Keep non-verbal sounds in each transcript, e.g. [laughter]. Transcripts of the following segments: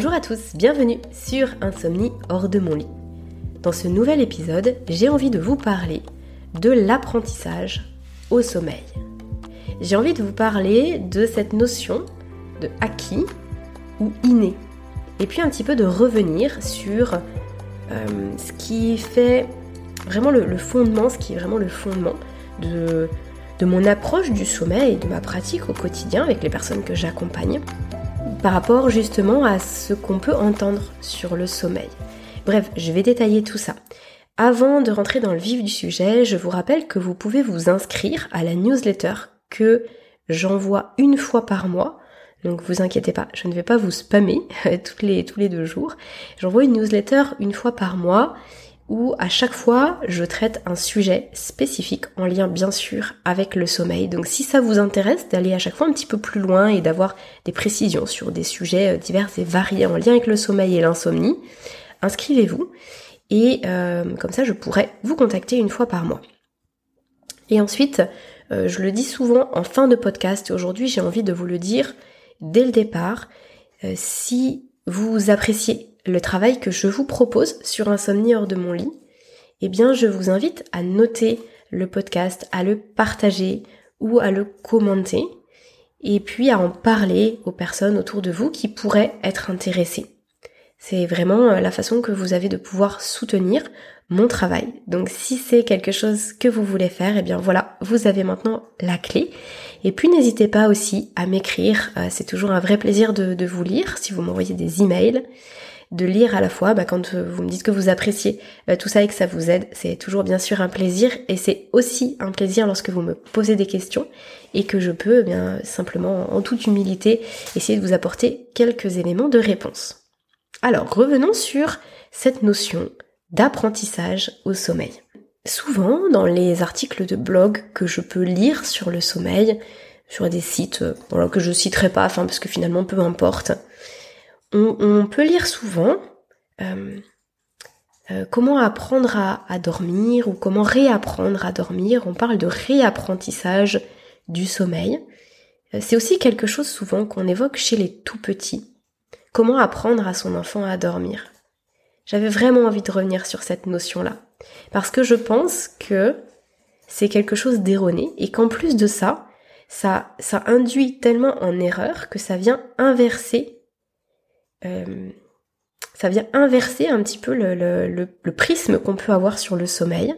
Bonjour à tous, bienvenue sur Insomnie hors de mon lit. Dans ce nouvel épisode, j'ai envie de vous parler de l'apprentissage au sommeil. J'ai envie de vous parler de cette notion de acquis ou inné. Et puis un petit peu de revenir sur euh, ce qui fait vraiment le, fondement, ce qui est vraiment le fondement de, de mon approche du sommeil et de ma pratique au quotidien avec les personnes que j'accompagne par rapport justement à ce qu'on peut entendre sur le sommeil. Bref, je vais détailler tout ça. Avant de rentrer dans le vif du sujet, je vous rappelle que vous pouvez vous inscrire à la newsletter que j'envoie une fois par mois. Donc vous inquiétez pas, je ne vais pas vous spammer [laughs] tous les deux jours. J'envoie une newsletter une fois par mois où à chaque fois je traite un sujet spécifique en lien bien sûr avec le sommeil. Donc si ça vous intéresse d'aller à chaque fois un petit peu plus loin et d'avoir des précisions sur des sujets euh, divers et variés en lien avec le sommeil et l'insomnie, inscrivez-vous et euh, comme ça je pourrai vous contacter une fois par mois. Et ensuite, euh, je le dis souvent en fin de podcast et aujourd'hui j'ai envie de vous le dire dès le départ, si vous appréciez le travail que je vous propose sur Insomnie hors de mon lit, eh bien je vous invite à noter le podcast, à le partager ou à le commenter et puis à en parler aux personnes autour de vous qui pourraient être intéressées. C'est vraiment euh, la façon que vous avez de pouvoir soutenir mon travail. Donc si c'est quelque chose que vous voulez faire, eh bien voilà, vous avez maintenant la clé. Et puis n'hésitez pas aussi à m'écrire, euh, c'est toujours un vrai plaisir de, de vous lire si vous m'envoyez des emails de lire à la fois bah, quand euh, vous me dites que vous appréciez euh, tout ça et que ça vous aide. C'est toujours bien sûr un plaisir et c'est aussi un plaisir lorsque vous me posez des questions et que je peux eh bien simplement en toute humilité essayer de vous apporter quelques éléments de réponse. Alors revenons sur cette notion d'apprentissage au sommeil. Souvent dans les articles de blog que je peux lire sur le sommeil, sur des sites euh, que je citerai pas, enfin parce que finalement peu importe, on, peut lire souvent euh, euh, comment apprendre à, dormir ou comment réapprendre à dormir. On parle de réapprentissage du sommeil. Euh, c'est aussi quelque chose souvent qu'on évoque chez les tout petits. Comment apprendre à son enfant à dormir J'avais vraiment envie de revenir sur cette notion-là. Parce que je pense que c'est quelque chose d'erroné et qu'en plus de ça, ça, ça induit tellement en erreur que ça vient inverser euh, ça vient inverser un petit peu le, prisme qu'on peut avoir sur le sommeil.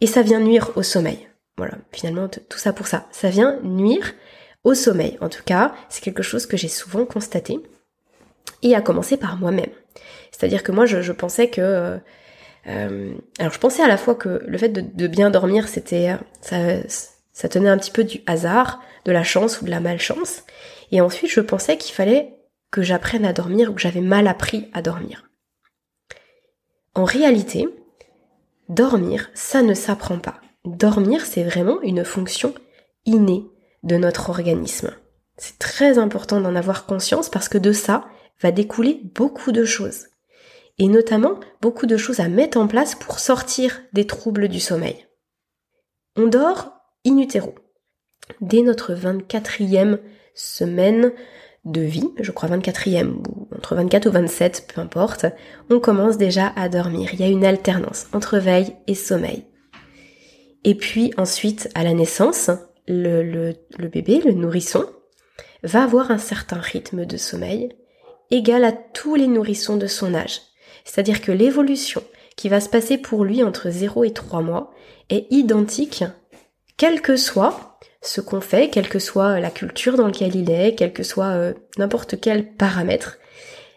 Et ça vient nuire au sommeil. Voilà, finalement, tout ça pour ça. Ça vient nuire au sommeil. En tout cas, c'est quelque chose que j'ai souvent constaté. Et à commencer par moi-même. C'est-à-dire que moi, je, pensais que... Euh, euh, alors, je pensais à la fois que le fait de, bien dormir, c'était... Ça, ça tenait un petit peu du hasard, de la chance ou de la malchance. Et ensuite, je pensais qu'il fallait que j'apprenne à dormir ou que j'avais mal appris à dormir. En réalité, dormir, ça ne s'apprend pas. Dormir, c'est vraiment une fonction innée de notre organisme. C'est très important d'en avoir conscience parce que de ça va découler beaucoup de choses. Et notamment beaucoup de choses à mettre en place pour sortir des troubles du sommeil. On dort in utero. Dès notre 24e semaine de vie, je crois 24e ou entre 24 ou 27, peu importe, on commence déjà à dormir. Il y a une alternance entre veille et sommeil. Et puis ensuite, à la naissance, le, bébé, le nourrisson, va avoir un certain rythme de sommeil égal à tous les nourrissons de son âge. C'est-à-dire que l'évolution qui va se passer pour lui entre 0 et 3 mois est identique, quel que soit ce qu'on fait, quelle que soit la culture dans laquelle il est, quel que soit euh, n'importe quel paramètre.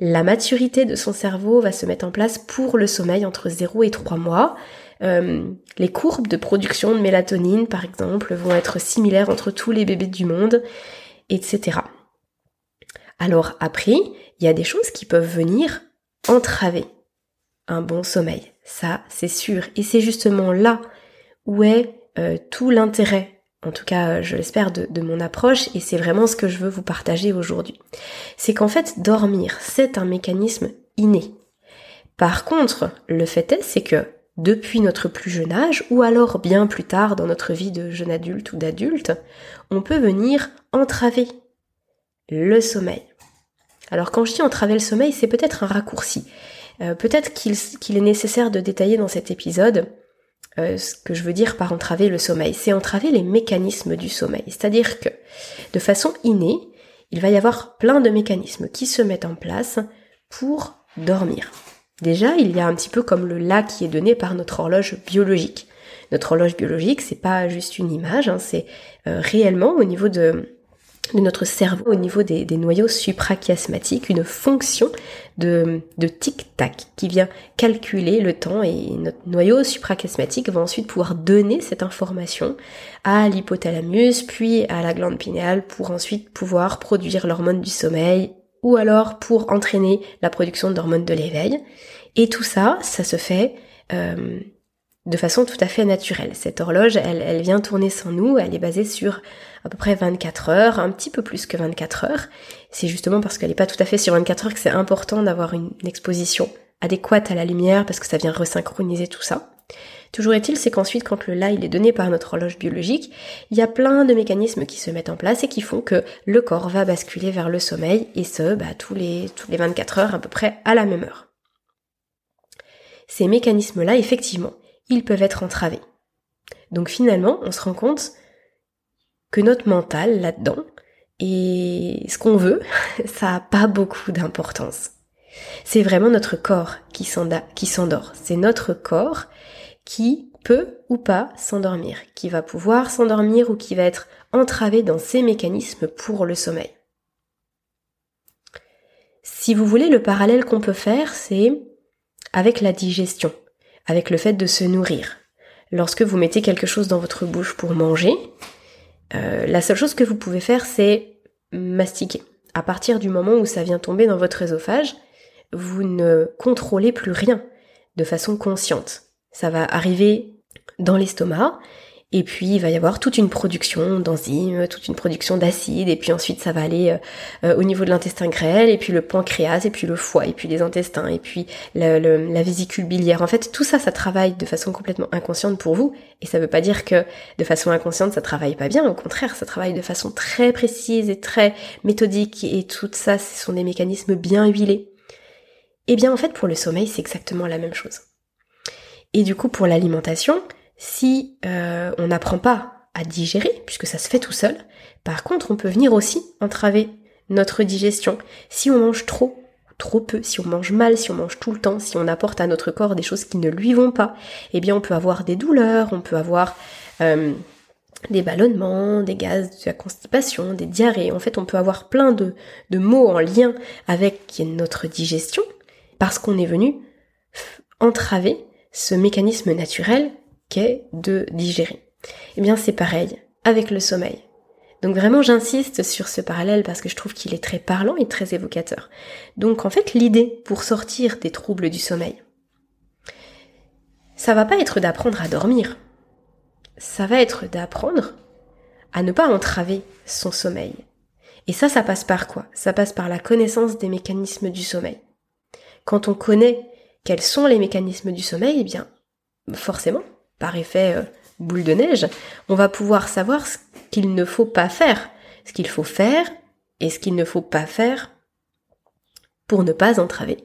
La maturité de son cerveau va se mettre en place pour le sommeil entre 0 et 3 mois. Euh, les courbes de production de mélatonine, par exemple, vont être similaires entre tous les bébés du monde, etc. Alors après, il y a des choses qui peuvent venir entraver un bon sommeil. Ça, c'est sûr. Et c'est justement là où est euh, tout l'intérêt en tout cas je l'espère, de, mon approche, et c'est vraiment ce que je veux vous partager aujourd'hui. C'est qu'en fait, dormir, c'est un mécanisme inné. Par contre, le fait est, c'est que depuis notre plus jeune âge, ou alors bien plus tard dans notre vie de jeune adulte ou d'adulte, on peut venir entraver le sommeil. Alors quand je dis entraver le sommeil, c'est peut-être un raccourci. Euh, peut-être qu'il est nécessaire de détailler dans cet épisode euh, ce que je veux dire par entraver le sommeil. C'est entraver les mécanismes du sommeil. C'est-à-dire que de façon innée, il va y avoir plein de mécanismes qui se mettent en place pour dormir. Déjà, il y a un petit peu comme le là qui est donné par notre horloge biologique. Notre horloge biologique, c'est pas juste une image, hein, c'est euh, réellement au niveau de, de notre cerveau, au niveau des, noyaux suprachiasmatiques, une fonction de, de tic-tac qui vient calculer le temps et notre noyau suprachiasmatique va ensuite pouvoir donner cette information à l'hypothalamus puis à la glande pinéale pour ensuite pouvoir produire l'hormone du sommeil ou alors pour entraîner la production d'hormones de l'éveil. Et tout ça, ça se fait euh, de façon tout à fait naturelle. Cette horloge, elle, vient tourner sans nous, elle est basée sur à peu près 24 heures, un petit peu plus que 24 heures. C'est justement parce qu'elle n'est pas tout à fait sur 24 heures que c'est important d'avoir une, exposition adéquate à la lumière parce que ça vient resynchroniser tout ça. Toujours est-il, c'est qu'ensuite, quand le là il est donné par notre horloge biologique, il y a plein de mécanismes qui se mettent en place et qui font que le corps va basculer vers le sommeil, et ce, bah, tous les 24 heures à peu près à la même heure. Ces mécanismes-là, effectivement, ils peuvent être entravés. Donc finalement, on se rend compte que notre mental là-dedans et ce qu'on veut, [laughs] ça a pas beaucoup d'importance. C'est vraiment notre corps qui s'endort. C'est notre corps qui peut ou pas s'endormir, qui va pouvoir s'endormir ou qui va être entravé dans ses mécanismes pour le sommeil. Si vous voulez, le parallèle qu'on peut faire, c'est avec la digestion avec le fait de se nourrir. Lorsque vous mettez quelque chose dans votre bouche pour manger, euh, la seule chose que vous pouvez faire, c'est mastiquer. À partir du moment où ça vient tomber dans votre œsophage, vous ne contrôlez plus rien de façon consciente. Ça va arriver dans l'estomac et puis il va y avoir toute une production d'enzymes, toute une production d'acides, et puis ensuite ça va aller euh, au niveau de l'intestin grêle, et puis le pancréas, et puis le foie, et puis les intestins, et puis la vésicule biliaire. En fait, tout ça, ça travaille de façon complètement inconsciente pour vous, et ça veut pas dire que de façon inconsciente ça travaille pas bien, au contraire, ça travaille de façon très précise et très méthodique, et tout ça, ce sont des mécanismes bien huilés. Et eh bien en fait, pour le sommeil, c'est exactement la même chose. Et du coup, pour l'alimentation, si euh, on n'apprend pas à digérer, puisque ça se fait tout seul, par contre, on peut venir aussi entraver notre digestion. Si on mange trop, trop peu, si on mange mal, si on mange tout le temps, si on apporte à notre corps des choses qui ne lui vont pas, eh bien on peut avoir des douleurs, on peut avoir euh, des ballonnements, des gaz, de la constipation, des diarrhées. En fait, on peut avoir plein de, de mots en lien avec notre digestion parce qu'on est venu entraver ce mécanisme naturel qu'est de digérer. Eh bien c'est pareil avec le sommeil. Donc vraiment j'insiste sur ce parallèle parce que je trouve qu'il est très parlant et très évocateur. Donc en fait l'idée pour sortir des troubles du sommeil, ça va pas être d'apprendre à dormir. Ça va être d'apprendre à ne pas entraver son sommeil. Et ça, ça passe par quoi? Ça passe par la connaissance des mécanismes du sommeil. Quand on connaît quels sont les mécanismes du sommeil, eh bien, forcément, par effet euh, boule de neige, on va pouvoir savoir ce qu'il ne faut pas faire, ce qu'il faut faire et ce qu'il ne faut pas faire pour ne pas entraver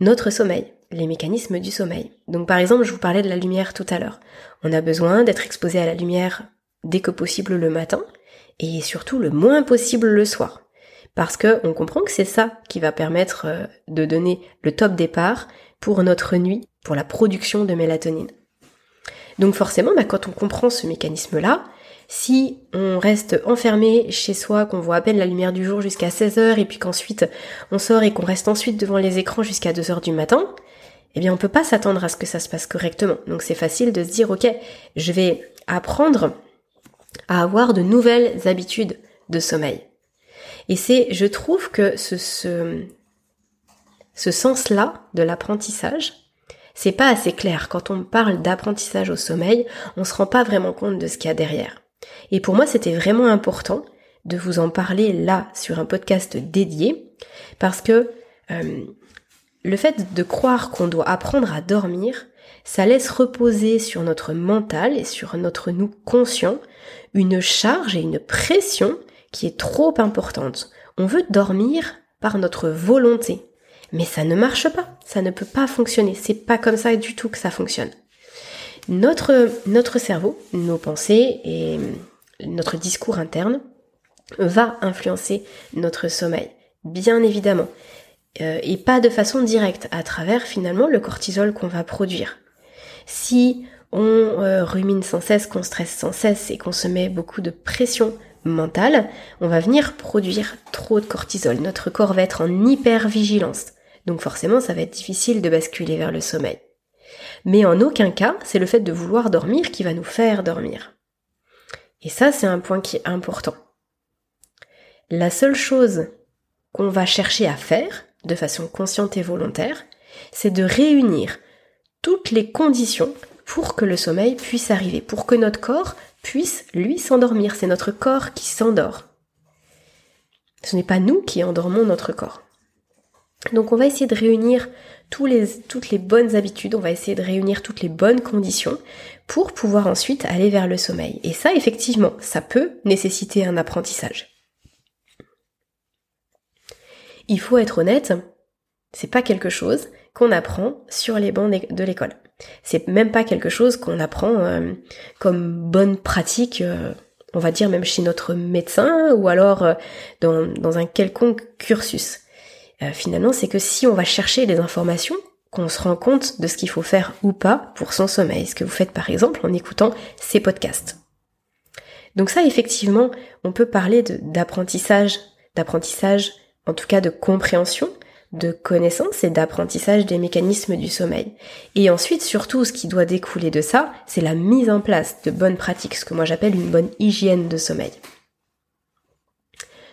notre sommeil, les mécanismes du sommeil. Donc par exemple, je vous parlais de la lumière tout à l'heure. On a besoin d'être exposé à la lumière dès que possible le matin et surtout le moins possible le soir. Parce que on comprend que c'est ça qui va permettre euh, de donner le top départ pour notre nuit, pour la production de mélatonine. Donc forcément, bah, quand on comprend ce mécanisme-là, si on reste enfermé chez soi, qu'on voit à peine la lumière du jour jusqu'à 16h et puis qu'ensuite on sort et qu'on reste ensuite devant les écrans jusqu'à 2h du matin, eh bien on peut pas s'attendre à ce que ça se passe correctement. Donc c'est facile de se dire ok, je vais apprendre à avoir de nouvelles habitudes de sommeil. Et c'est, je trouve que ce, sens-là de l'apprentissage, c'est pas assez clair. Quand on parle d'apprentissage au sommeil, on se rend pas vraiment compte de ce qu'il y a derrière. Et pour moi, c'était vraiment important de vous en parler là sur un podcast dédié parce que euh, le fait de croire qu'on doit apprendre à dormir, ça laisse reposer sur notre mental et sur notre nous conscient une charge et une pression qui est trop importante. On veut dormir par notre volonté. Mais ça ne marche pas, ça ne peut pas fonctionner, c'est pas comme ça du tout que ça fonctionne. Notre, notre cerveau, nos pensées et notre discours interne va influencer notre sommeil, bien évidemment. Euh, et pas de façon directe, à travers finalement le cortisol qu'on va produire. Si on euh, rumine sans cesse, qu'on stresse sans cesse et qu'on se met beaucoup de pression mentale, on va venir produire trop de cortisol. Notre corps va être en hypervigilance. Donc forcément, ça va être difficile de basculer vers le sommeil. Mais en aucun cas, c'est le fait de vouloir dormir qui va nous faire dormir. Et ça, c'est un point qui est important. La seule chose qu'on va chercher à faire, de façon consciente et volontaire, c'est de réunir toutes les conditions pour que le sommeil puisse arriver, pour que notre corps puisse, lui, s'endormir. C'est notre corps qui s'endort. Ce n'est pas nous qui endormons notre corps. Donc on va essayer de réunir toutes les bonnes habitudes, on va essayer de réunir toutes les bonnes conditions pour pouvoir ensuite aller vers le sommeil. Et ça, effectivement, ça peut nécessiter un apprentissage. Il faut être honnête, c'est pas quelque chose qu'on apprend sur les bancs de l'école. C'est même pas quelque chose qu'on apprend euh, comme bonne pratique, euh, on va dire même chez notre médecin ou alors euh, dans, un quelconque cursus. Finalement, c'est que si on va chercher des informations, qu'on se rend compte de ce qu'il faut faire ou pas pour son sommeil, ce que vous faites par exemple en écoutant ces podcasts. Donc ça, effectivement, on peut parler d'apprentissage, d'apprentissage, en tout cas de compréhension, de connaissance et d'apprentissage des mécanismes du sommeil. Et ensuite, surtout, ce qui doit découler de ça, c'est la mise en place de bonnes pratiques, ce que moi j'appelle une bonne hygiène de sommeil.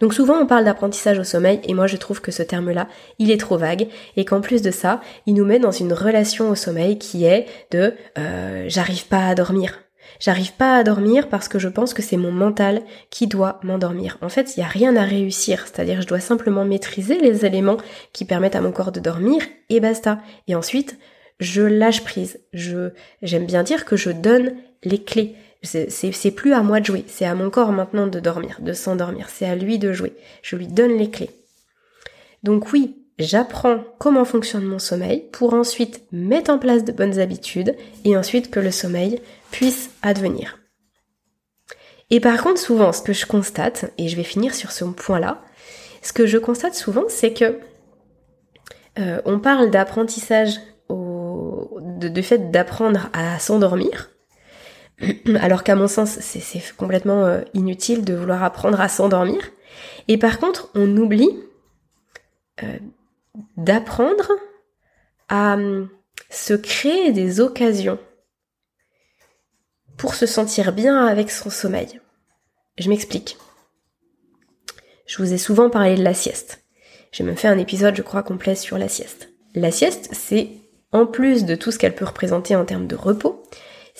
Donc souvent on parle d'apprentissage au sommeil et moi je trouve que ce terme-là, il est trop vague et qu'en plus de ça, il nous met dans une relation au sommeil qui est de euh, j'arrive pas à dormir. J'arrive pas à dormir parce que je pense que c'est mon mental qui doit m'endormir. En fait, il n'y a rien à réussir, c'est-à-dire je dois simplement maîtriser les éléments qui permettent à mon corps de dormir et basta. Et ensuite, je lâche prise. Je j'aime bien dire que je donne les clés. C'est plus à moi de jouer, c'est à mon corps maintenant de dormir, de s'endormir, c'est à lui de jouer. Je lui donne les clés. Donc oui, j'apprends comment fonctionne mon sommeil pour ensuite mettre en place de bonnes habitudes et ensuite que le sommeil puisse advenir. Et par contre, souvent, ce que je constate, et je vais finir sur ce point-là, ce que je constate souvent, c'est que euh, on parle d'apprentissage, au, de, fait d'apprendre à s'endormir, [clears throat] alors qu'à mon sens, c'est complètement euh, inutile de vouloir apprendre à s'endormir. Et par contre, on oublie euh, d'apprendre à hum, se créer des occasions pour se sentir bien avec son sommeil. Je m'explique. Je vous ai souvent parlé de la sieste. J'ai même fait un épisode, je crois, complet sur la sieste. La sieste, c'est, en plus de tout ce qu'elle peut représenter en termes de repos,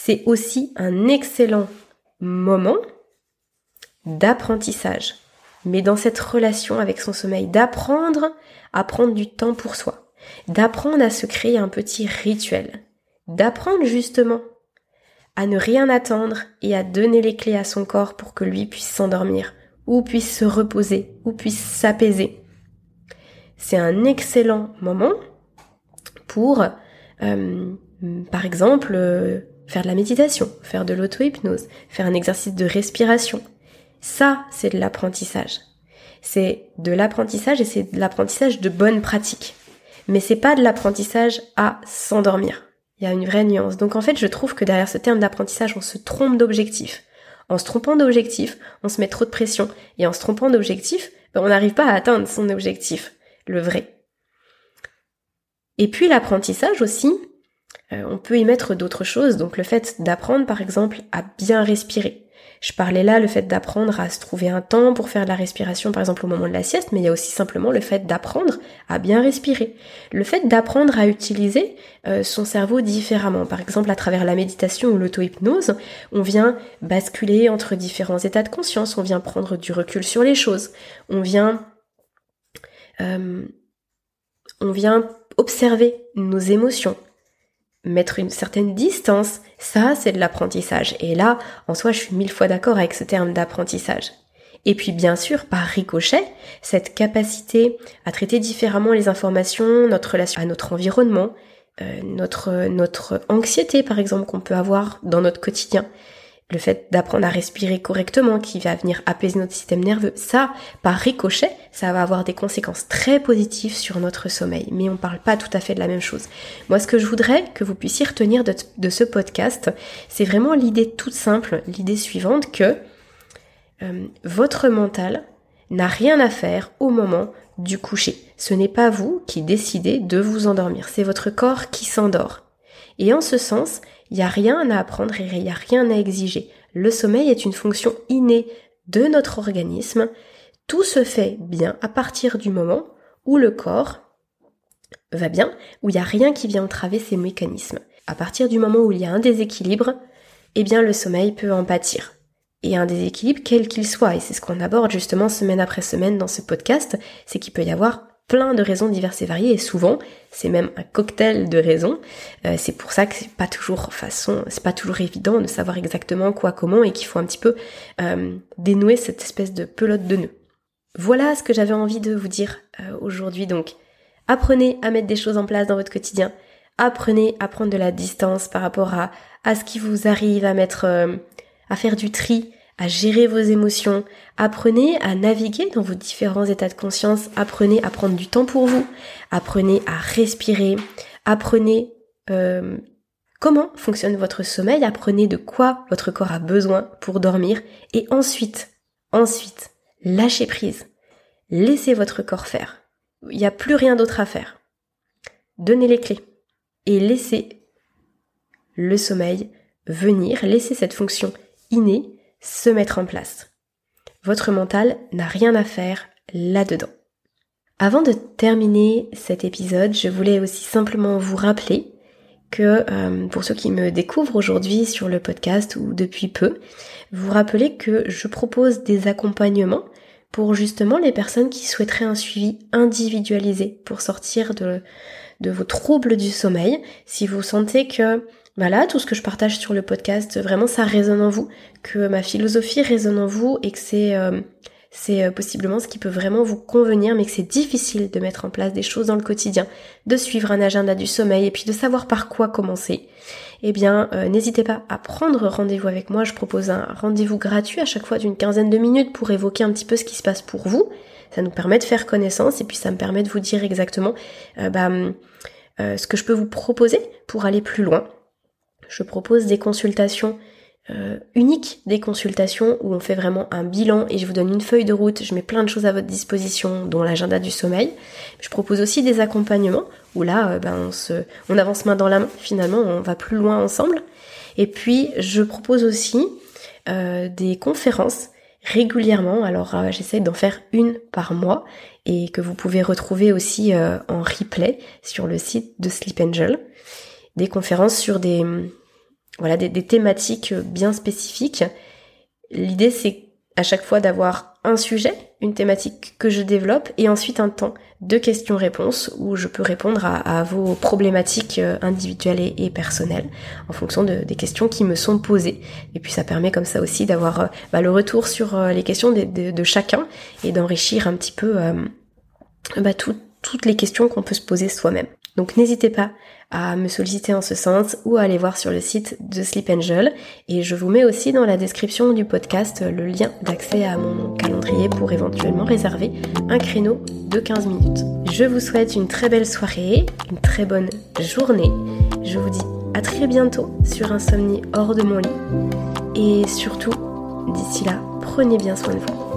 c'est aussi un excellent moment d'apprentissage, mais dans cette relation avec son sommeil, d'apprendre à prendre du temps pour soi, d'apprendre à se créer un petit rituel, d'apprendre justement à ne rien attendre et à donner les clés à son corps pour que lui puisse s'endormir, ou puisse se reposer, ou puisse s'apaiser. C'est un excellent moment pour, euh, par exemple, euh, faire de la méditation, faire de l'auto-hypnose, faire un exercice de respiration. Ça, c'est de l'apprentissage. C'est de l'apprentissage et c'est de l'apprentissage de bonnes pratiques. Mais c'est pas de l'apprentissage à s'endormir. Il y a une vraie nuance. Donc en fait, je trouve que derrière ce terme d'apprentissage, on se trompe d'objectif. En se trompant d'objectif, on se met trop de pression. Et en se trompant d'objectif, ben, on n'arrive pas à atteindre son objectif, le vrai. Et puis l'apprentissage aussi, euh, on peut y mettre d'autres choses, donc le fait d'apprendre par exemple à bien respirer. Je parlais là le fait d'apprendre à se trouver un temps pour faire de la respiration par exemple au moment de la sieste, mais il y a aussi simplement le fait d'apprendre à bien respirer. Le fait d'apprendre à utiliser euh, son cerveau différemment. Par exemple à travers la méditation ou l'auto-hypnose, on vient basculer entre différents états de conscience, on vient prendre du recul sur les choses, on vient... Euh, on vient observer nos émotions, mettre une certaine distance, ça c'est de l'apprentissage. Et là, en soi, je suis mille fois d'accord avec ce terme d'apprentissage. Et puis bien sûr, par ricochet, cette capacité à traiter différemment les informations, notre relation à notre environnement, euh, notre, notre anxiété par exemple qu'on peut avoir dans notre quotidien, le fait d'apprendre à respirer correctement qui va venir apaiser notre système nerveux, ça, par ricochet, ça va avoir des conséquences très positives sur notre sommeil. Mais on parle pas tout à fait de la même chose. Moi, ce que je voudrais que vous puissiez retenir de, de ce podcast, c'est vraiment l'idée toute simple, l'idée suivante que euh, votre mental n'a rien à faire au moment du coucher. Ce n'est pas vous qui décidez de vous endormir, c'est votre corps qui s'endort. Et en ce sens, il n'y a rien à apprendre et il n'y a rien à exiger. Le sommeil est une fonction innée de notre organisme. Tout se fait bien à partir du moment où le corps va bien, où il n'y a rien qui vient entraver ces mécanismes. À partir du moment où il y a un déséquilibre, eh bien le sommeil peut en pâtir. Et un déséquilibre quel qu'il soit, et c'est ce qu'on aborde justement semaine après semaine dans ce podcast, c'est qu'il peut y avoir plein de raisons diverses et variées et souvent c'est même un cocktail de raisons. Euh, c'est pour ça que c'est pas toujours façon, c'est pas toujours évident de savoir exactement quoi, comment et qu'il faut un petit peu euh, dénouer cette espèce de pelote de nœuds. Voilà ce que j'avais envie de vous dire euh, aujourd'hui. Donc apprenez à mettre des choses en place dans votre quotidien. Apprenez à prendre de la distance par rapport à, à ce qui vous arrive, à mettre, à faire du tri, à gérer vos émotions, apprenez à naviguer dans vos différents états de conscience, apprenez à prendre du temps pour vous, apprenez à respirer, apprenez euh, comment fonctionne votre sommeil, apprenez de quoi votre corps a besoin pour dormir. Et ensuite, ensuite, lâchez prise, laissez votre corps faire. Il n'y a plus rien d'autre à faire. Donnez les clés et laissez le sommeil venir, laissez cette fonction innée se mettre en place. Votre mental n'a rien à faire là-dedans. Avant de terminer cet épisode, je voulais aussi simplement vous rappeler que euh, pour ceux qui me découvrent aujourd'hui sur le podcast ou depuis peu, vous rappeler que je propose des accompagnements pour justement les personnes qui souhaiteraient un suivi individualisé pour sortir de vos troubles du sommeil. Si vous sentez que voilà, tout ce que je partage sur le podcast, vraiment ça résonne en vous, que ma philosophie résonne en vous et que c'est euh, c'est euh, possiblement ce qui peut vraiment vous convenir, mais que c'est difficile de mettre en place des choses dans le quotidien, de suivre un agenda du sommeil et puis de savoir par quoi commencer. Eh bien, euh, n'hésitez pas à prendre rendez-vous avec moi. Je propose un rendez-vous gratuit à chaque fois d'une quinzaine de minutes pour évoquer un petit peu ce qui se passe pour vous. Ça nous permet de faire connaissance et puis ça me permet de vous dire exactement bah, ce que je peux vous proposer pour aller plus loin. Je propose des consultations euh, uniques, des consultations où on fait vraiment un bilan et je vous donne une feuille de route, je mets plein de choses à votre disposition, dont l'agenda du sommeil. Je propose aussi des accompagnements où là, euh, ben, on, se, on avance main dans la main, finalement, on va plus loin ensemble. Et puis, je propose aussi euh, des conférences régulièrement. Alors, j'essaie d'en faire une par mois et que vous pouvez retrouver aussi en replay sur le site de Sleep Angel. Des conférences sur des, voilà, des, thématiques bien spécifiques. L'idée, c'est à chaque fois d'avoir un sujet, une thématique que je développe, et ensuite un temps de questions-réponses où je peux répondre à, vos problématiques euh, individuelles et, personnelles en fonction des questions qui me sont posées. Et puis ça permet comme ça aussi d'avoir euh, bah, le retour sur euh, les questions de, chacun et d'enrichir un petit peu bah, toutes les questions qu'on peut se poser soi-même. Donc n'hésitez pas à me solliciter en ce sens ou à aller voir sur le site de Sleep Angel. Et je vous mets aussi dans la description du podcast le lien d'accès à mon calendrier pour éventuellement réserver un créneau de 15 minutes. Je vous souhaite une très belle soirée, une très bonne journée. Je vous dis à très bientôt sur Insomnie hors de mon lit. Et surtout, d'ici là, prenez bien soin de vous.